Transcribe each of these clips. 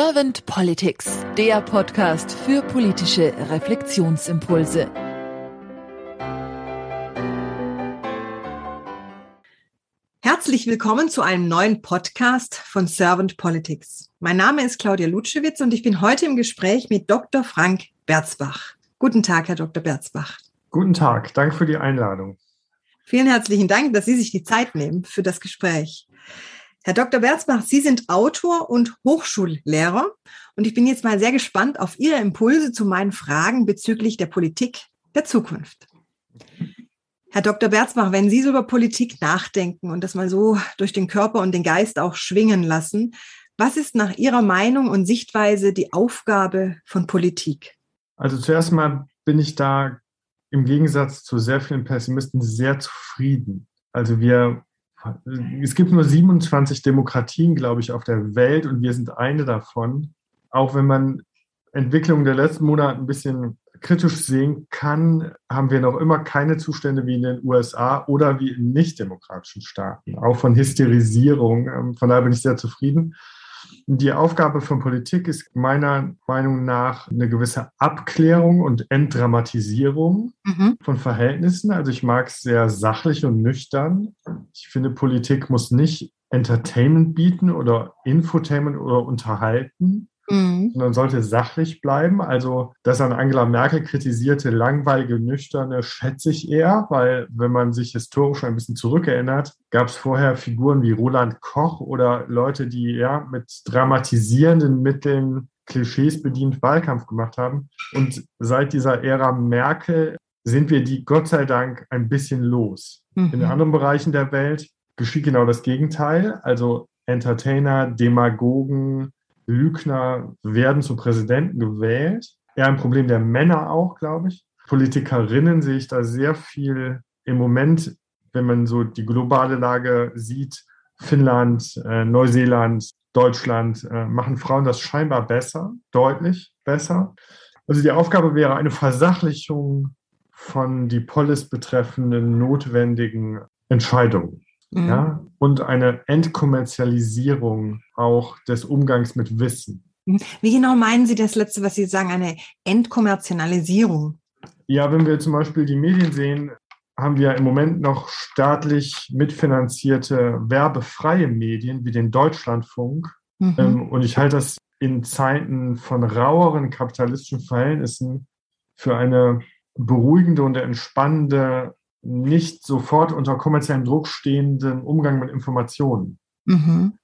Servant Politics, der Podcast für politische Reflexionsimpulse. Herzlich willkommen zu einem neuen Podcast von Servant Politics. Mein Name ist Claudia Lutschewitz und ich bin heute im Gespräch mit Dr. Frank Berzbach. Guten Tag, Herr Dr. Berzbach. Guten Tag, danke für die Einladung. Vielen herzlichen Dank, dass Sie sich die Zeit nehmen für das Gespräch. Herr Dr. Berzbach, Sie sind Autor und Hochschullehrer und ich bin jetzt mal sehr gespannt auf Ihre Impulse zu meinen Fragen bezüglich der Politik der Zukunft. Herr Dr. Berzbach, wenn Sie so über Politik nachdenken und das mal so durch den Körper und den Geist auch schwingen lassen, was ist nach Ihrer Meinung und Sichtweise die Aufgabe von Politik? Also zuerst mal bin ich da im Gegensatz zu sehr vielen Pessimisten sehr zufrieden. Also wir es gibt nur 27 Demokratien, glaube ich, auf der Welt und wir sind eine davon. Auch wenn man Entwicklungen der letzten Monate ein bisschen kritisch sehen kann, haben wir noch immer keine Zustände wie in den USA oder wie in nicht-demokratischen Staaten, auch von Hysterisierung. Ähm, von daher bin ich sehr zufrieden. Die Aufgabe von Politik ist meiner Meinung nach eine gewisse Abklärung und Entdramatisierung mhm. von Verhältnissen. Also ich mag es sehr sachlich und nüchtern. Ich finde, Politik muss nicht Entertainment bieten oder Infotainment oder unterhalten, mhm. sondern sollte sachlich bleiben. Also das an Angela Merkel kritisierte langweilige, nüchterne schätze ich eher, weil wenn man sich historisch ein bisschen zurückerinnert, gab es vorher Figuren wie Roland Koch oder Leute, die ja mit dramatisierenden Mitteln Klischees bedient Wahlkampf gemacht haben. Und seit dieser Ära Merkel sind wir die Gott sei Dank ein bisschen los. Mhm. In anderen Bereichen der Welt geschieht genau das Gegenteil. Also Entertainer, Demagogen, Lügner werden zu Präsidenten gewählt. Eher ein Problem der Männer auch, glaube ich. Politikerinnen sehe ich da sehr viel im Moment, wenn man so die globale Lage sieht. Finnland, äh, Neuseeland, Deutschland äh, machen Frauen das scheinbar besser, deutlich besser. Also die Aufgabe wäre eine Versachlichung von die Polis betreffenden notwendigen Entscheidungen. Mhm. Ja, und eine Entkommerzialisierung auch des Umgangs mit Wissen. Mhm. Wie genau meinen Sie das letzte, was Sie sagen, eine Entkommerzialisierung? Ja, wenn wir zum Beispiel die Medien sehen, haben wir im Moment noch staatlich mitfinanzierte werbefreie Medien wie den Deutschlandfunk. Mhm. Ähm, und ich halte das in Zeiten von raueren kapitalistischen Verhältnissen für eine beruhigende und entspannende nicht sofort unter kommerziellem Druck stehenden Umgang mit Informationen. Mhm.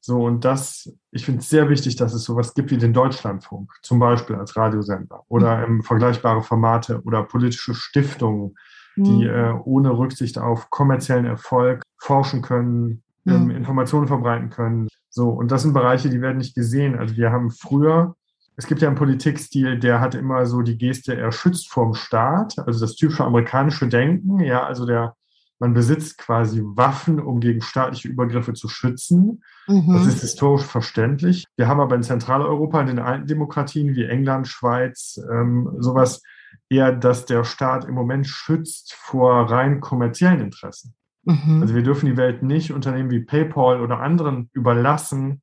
So, und das, ich finde es sehr wichtig, dass es sowas gibt wie den Deutschlandfunk, zum Beispiel als Radiosender oder mhm. vergleichbare Formate oder politische Stiftungen, die mhm. äh, ohne Rücksicht auf kommerziellen Erfolg forschen können, ähm, mhm. Informationen verbreiten können. So, und das sind Bereiche, die werden nicht gesehen. Also wir haben früher es gibt ja einen Politikstil, der hat immer so die Geste, er schützt vorm Staat, also das typische amerikanische Denken, ja, also der, man besitzt quasi Waffen, um gegen staatliche Übergriffe zu schützen. Mhm. Das ist historisch verständlich. Wir haben aber in Zentraleuropa, in den alten Demokratien wie England, Schweiz, ähm, sowas eher, dass der Staat im Moment schützt vor rein kommerziellen Interessen. Mhm. Also wir dürfen die Welt nicht Unternehmen wie PayPal oder anderen überlassen,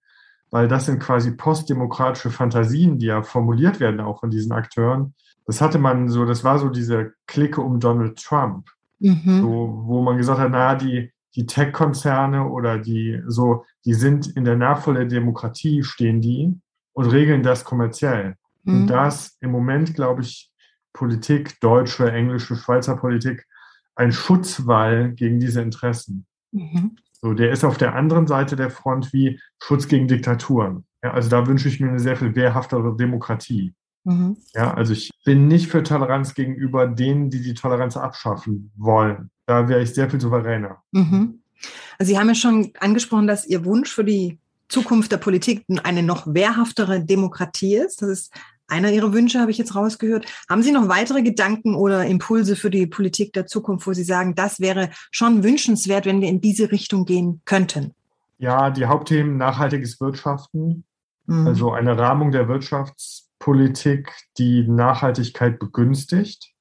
weil das sind quasi postdemokratische Fantasien, die ja formuliert werden auch von diesen Akteuren. Das hatte man so, das war so diese Clique um Donald Trump, mhm. so, wo man gesagt hat, naja, die, die Tech-Konzerne oder die so, die sind in der Nachfolge der Demokratie, stehen die und regeln das kommerziell. Mhm. Und das im Moment, glaube ich, Politik, deutsche, englische, Schweizer Politik, ein Schutzwall gegen diese Interessen. Mhm. So, der ist auf der anderen Seite der Front wie Schutz gegen Diktaturen. Ja, also da wünsche ich mir eine sehr viel wehrhaftere Demokratie. Mhm. Ja, also ich bin nicht für Toleranz gegenüber denen, die die Toleranz abschaffen wollen. Da wäre ich sehr viel souveräner. Mhm. Also Sie haben ja schon angesprochen, dass Ihr Wunsch für die Zukunft der Politik eine noch wehrhaftere Demokratie ist. Das ist einer Ihrer Wünsche, habe ich jetzt rausgehört. Haben Sie noch weitere Gedanken oder Impulse für die Politik der Zukunft, wo Sie sagen, das wäre schon wünschenswert, wenn wir in diese Richtung gehen könnten? Ja, die Hauptthemen nachhaltiges Wirtschaften, mhm. also eine Rahmung der Wirtschaftspolitik, die Nachhaltigkeit begünstigt,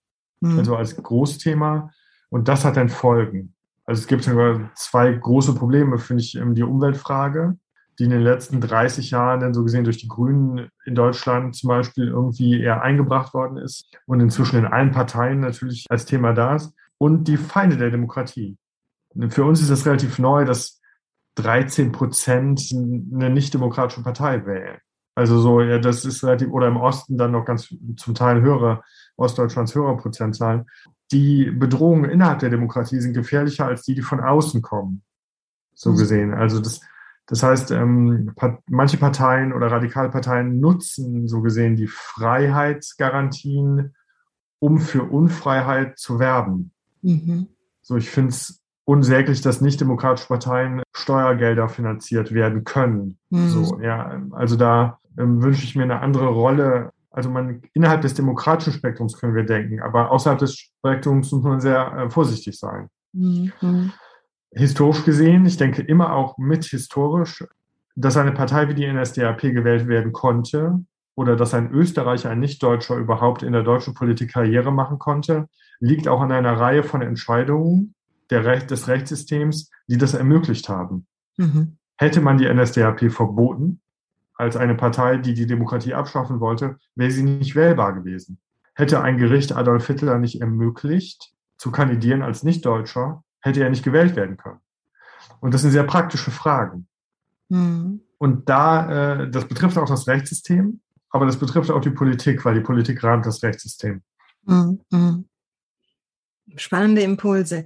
mhm. also als Großthema. Und das hat dann Folgen. Also es gibt sogar zwei große Probleme, finde ich, die Umweltfrage die in den letzten 30 Jahren dann so gesehen durch die Grünen in Deutschland zum Beispiel irgendwie eher eingebracht worden ist und inzwischen in allen Parteien natürlich als Thema da ist. Und die Feinde der Demokratie. Für uns ist es relativ neu, dass 13 Prozent eine nicht-demokratische Partei wählen. Also so, ja, das ist relativ, oder im Osten dann noch ganz zum Teil höhere, Ostdeutschlands höhere Prozentzahlen. Die Bedrohungen innerhalb der Demokratie sind gefährlicher als die, die von außen kommen. So mhm. gesehen. Also das, das heißt, ähm, manche Parteien oder Radikalparteien nutzen so gesehen die Freiheitsgarantien, um für Unfreiheit zu werben. Mhm. So, ich finde es unsäglich, dass nicht demokratische Parteien Steuergelder finanziert werden können. Mhm. So, ja, also da ähm, wünsche ich mir eine andere Rolle. Also man innerhalb des demokratischen Spektrums können wir denken, aber außerhalb des Spektrums muss man sehr äh, vorsichtig sein. Mhm. Historisch gesehen, ich denke immer auch mit historisch, dass eine Partei wie die NSDAP gewählt werden konnte oder dass ein Österreicher, ein Nichtdeutscher überhaupt in der deutschen Politik Karriere machen konnte, liegt auch an einer Reihe von Entscheidungen der Recht, des Rechtssystems, die das ermöglicht haben. Mhm. Hätte man die NSDAP verboten, als eine Partei, die die Demokratie abschaffen wollte, wäre sie nicht wählbar gewesen. Hätte ein Gericht Adolf Hitler nicht ermöglicht, zu kandidieren als Nichtdeutscher, hätte er nicht gewählt werden können. Und das sind sehr praktische Fragen. Mhm. Und da, äh, das betrifft auch das Rechtssystem, aber das betrifft auch die Politik, weil die Politik rahmt das Rechtssystem. Mhm. Spannende Impulse.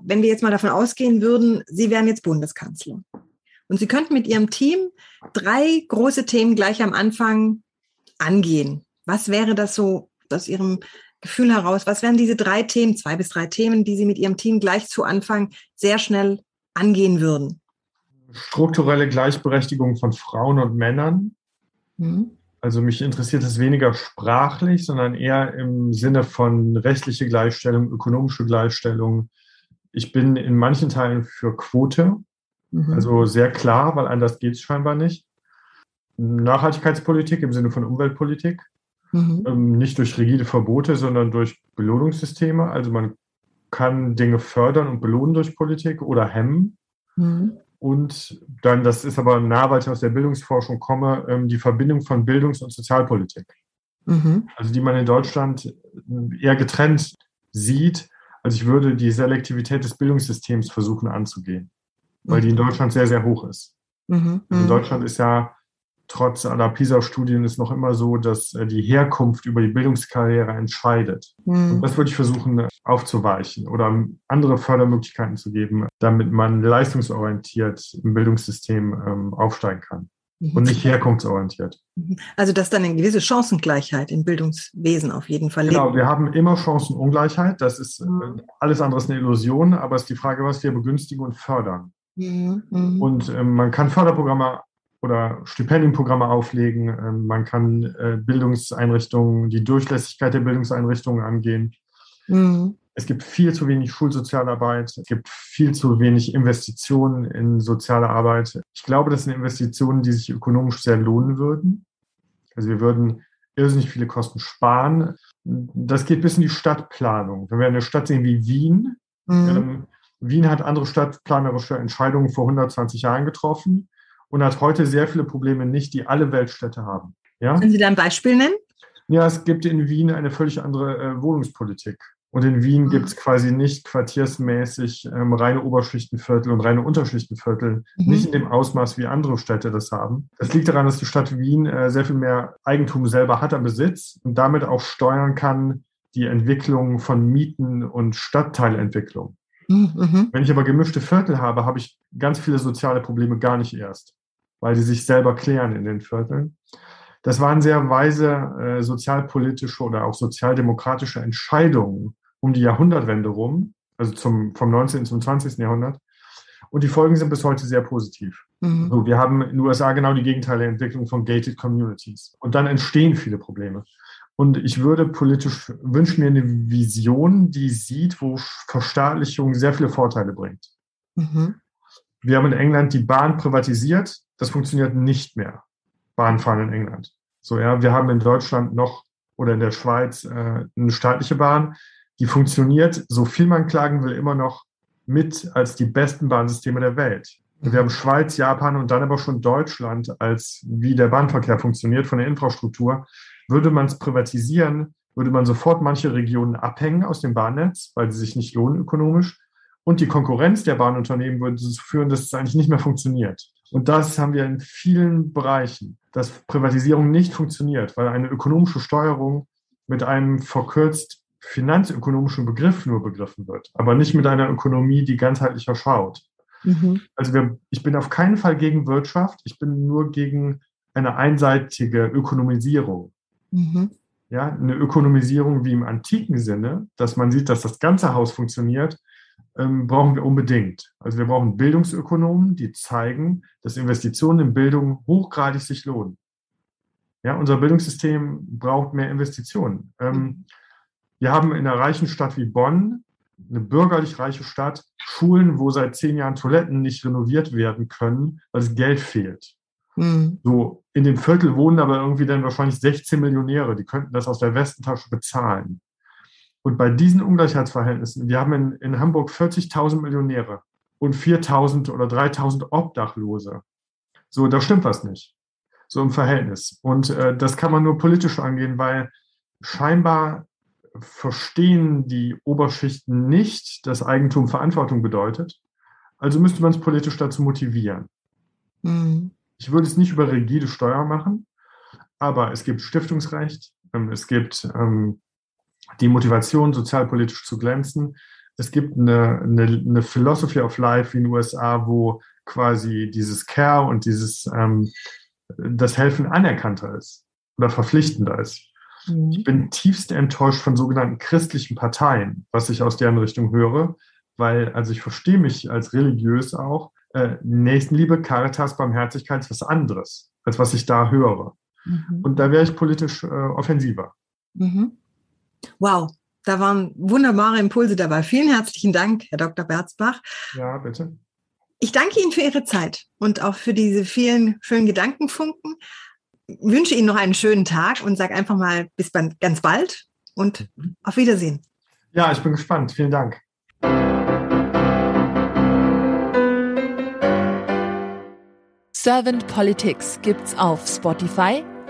Wenn wir jetzt mal davon ausgehen würden, Sie wären jetzt Bundeskanzler und Sie könnten mit Ihrem Team drei große Themen gleich am Anfang angehen. Was wäre das so aus Ihrem Gefühl heraus? Was wären diese drei Themen, zwei bis drei Themen, die Sie mit Ihrem Team gleich zu Anfang sehr schnell angehen würden? Strukturelle Gleichberechtigung von Frauen und Männern. Mhm. Also mich interessiert es weniger sprachlich, sondern eher im Sinne von rechtliche Gleichstellung, ökonomische Gleichstellung. Ich bin in manchen Teilen für Quote, Mhm. Also sehr klar, weil anders geht es scheinbar nicht. Nachhaltigkeitspolitik im Sinne von Umweltpolitik. Mhm. Ähm, nicht durch rigide Verbote, sondern durch Belohnungssysteme. Also man kann Dinge fördern und belohnen durch Politik oder hemmen. Mhm. Und dann, das ist aber nah, weil ich aus der Bildungsforschung komme, ähm, die Verbindung von Bildungs- und Sozialpolitik. Mhm. Also die man in Deutschland eher getrennt sieht. Also ich würde die Selektivität des Bildungssystems versuchen anzugehen weil die in Deutschland sehr, sehr hoch ist. Mhm. Also in mhm. Deutschland ist ja trotz aller PISA-Studien ist noch immer so, dass äh, die Herkunft über die Bildungskarriere entscheidet. Mhm. Und das würde ich versuchen äh, aufzuweichen oder andere Fördermöglichkeiten zu geben, damit man leistungsorientiert im Bildungssystem ähm, aufsteigen kann mhm. und nicht herkunftsorientiert. Mhm. Also dass dann eine gewisse Chancengleichheit im Bildungswesen auf jeden Fall Genau, wir haben immer Chancenungleichheit. Das ist äh, alles andere ist eine Illusion, aber es ist die Frage, was wir begünstigen und fördern. Mhm, mhm. Und ähm, man kann Förderprogramme oder Stipendienprogramme auflegen. Ähm, man kann äh, Bildungseinrichtungen, die Durchlässigkeit der Bildungseinrichtungen angehen. Mhm. Es gibt viel zu wenig Schulsozialarbeit. Es gibt viel zu wenig Investitionen in soziale Arbeit. Ich glaube, das sind Investitionen, die sich ökonomisch sehr lohnen würden. Also wir würden irrsinnig viele Kosten sparen. Das geht bis in die Stadtplanung. Wenn wir eine Stadt sehen wie Wien, mhm. ähm, Wien hat andere stadtplanerische Entscheidungen vor 120 Jahren getroffen und hat heute sehr viele Probleme nicht, die alle Weltstädte haben. Ja? Können Sie da ein Beispiel nennen? Ja, es gibt in Wien eine völlig andere äh, Wohnungspolitik. Und in Wien mhm. gibt es quasi nicht quartiersmäßig ähm, reine Oberschichtenviertel und reine Unterschichtenviertel, mhm. nicht in dem Ausmaß, wie andere Städte das haben. Das liegt daran, dass die Stadt Wien äh, sehr viel mehr Eigentum selber hat am Besitz und damit auch steuern kann die Entwicklung von Mieten und Stadtteilentwicklung. Mhm. Wenn ich aber gemischte Viertel habe, habe ich ganz viele soziale Probleme gar nicht erst, weil die sich selber klären in den Vierteln. Das waren sehr weise äh, sozialpolitische oder auch sozialdemokratische Entscheidungen um die Jahrhundertwende rum, also zum, vom 19. zum 20. Jahrhundert. Und die Folgen sind bis heute sehr positiv. Mhm. So, wir haben in den USA genau die gegenteilige Entwicklung von gated communities. Und dann entstehen viele Probleme. Und ich würde politisch wünschen mir eine Vision, die sieht, wo Verstaatlichung sehr viele Vorteile bringt. Mhm. Wir haben in England die Bahn privatisiert. Das funktioniert nicht mehr. Bahnfahren in England. So, ja, wir haben in Deutschland noch oder in der Schweiz äh, eine staatliche Bahn, die funktioniert, so viel man klagen will, immer noch mit als die besten Bahnsysteme der Welt. Wir haben Schweiz, Japan und dann aber schon Deutschland als wie der Bahnverkehr funktioniert von der Infrastruktur. Würde man es privatisieren, würde man sofort manche Regionen abhängen aus dem Bahnnetz, weil sie sich nicht lohnen ökonomisch. Und die Konkurrenz der Bahnunternehmen würde dazu führen, dass es eigentlich nicht mehr funktioniert. Und das haben wir in vielen Bereichen, dass Privatisierung nicht funktioniert, weil eine ökonomische Steuerung mit einem verkürzt finanzökonomischen Begriff nur begriffen wird, aber nicht mit einer Ökonomie, die ganzheitlicher schaut. Mhm. Also wir, ich bin auf keinen Fall gegen Wirtschaft, ich bin nur gegen eine einseitige Ökonomisierung. Mhm. Ja, eine Ökonomisierung wie im antiken Sinne, dass man sieht, dass das ganze Haus funktioniert, ähm, brauchen wir unbedingt. Also wir brauchen Bildungsökonomen, die zeigen, dass Investitionen in Bildung hochgradig sich lohnen. Ja, unser Bildungssystem braucht mehr Investitionen. Ähm, wir haben in einer reichen Stadt wie Bonn eine bürgerlich reiche Stadt, Schulen, wo seit zehn Jahren Toiletten nicht renoviert werden können, weil es Geld fehlt. Mhm. So, in dem Viertel wohnen aber irgendwie dann wahrscheinlich 16 Millionäre, die könnten das aus der Westentasche bezahlen. Und bei diesen Ungleichheitsverhältnissen, wir haben in, in Hamburg 40.000 Millionäre und 4.000 oder 3.000 Obdachlose. So, da stimmt was nicht. So im Verhältnis. Und äh, das kann man nur politisch angehen, weil scheinbar verstehen die Oberschichten nicht, dass Eigentum Verantwortung bedeutet. Also müsste man es politisch dazu motivieren. Mhm. Ich würde es nicht über rigide Steuer machen, aber es gibt Stiftungsrecht, ähm, es gibt ähm, die Motivation, sozialpolitisch zu glänzen. Es gibt eine, eine, eine Philosophy of Life wie in den USA, wo quasi dieses Care und dieses ähm, das Helfen anerkannter ist oder verpflichtender ist. Mhm. Ich bin tiefst enttäuscht von sogenannten christlichen Parteien, was ich aus deren Richtung höre, weil, also ich verstehe mich als religiös auch, äh, Nächstenliebe, Caritas, Barmherzigkeit ist was anderes, als was ich da höre. Mhm. Und da wäre ich politisch äh, offensiver. Mhm. Wow, da waren wunderbare Impulse dabei. Vielen herzlichen Dank, Herr Dr. Berzbach. Ja, bitte. Ich danke Ihnen für Ihre Zeit und auch für diese vielen schönen Gedankenfunken wünsche Ihnen noch einen schönen Tag und sage einfach mal bis ganz bald und auf Wiedersehen. Ja, ich bin gespannt. Vielen Dank. Servant Politics gibt's auf Spotify,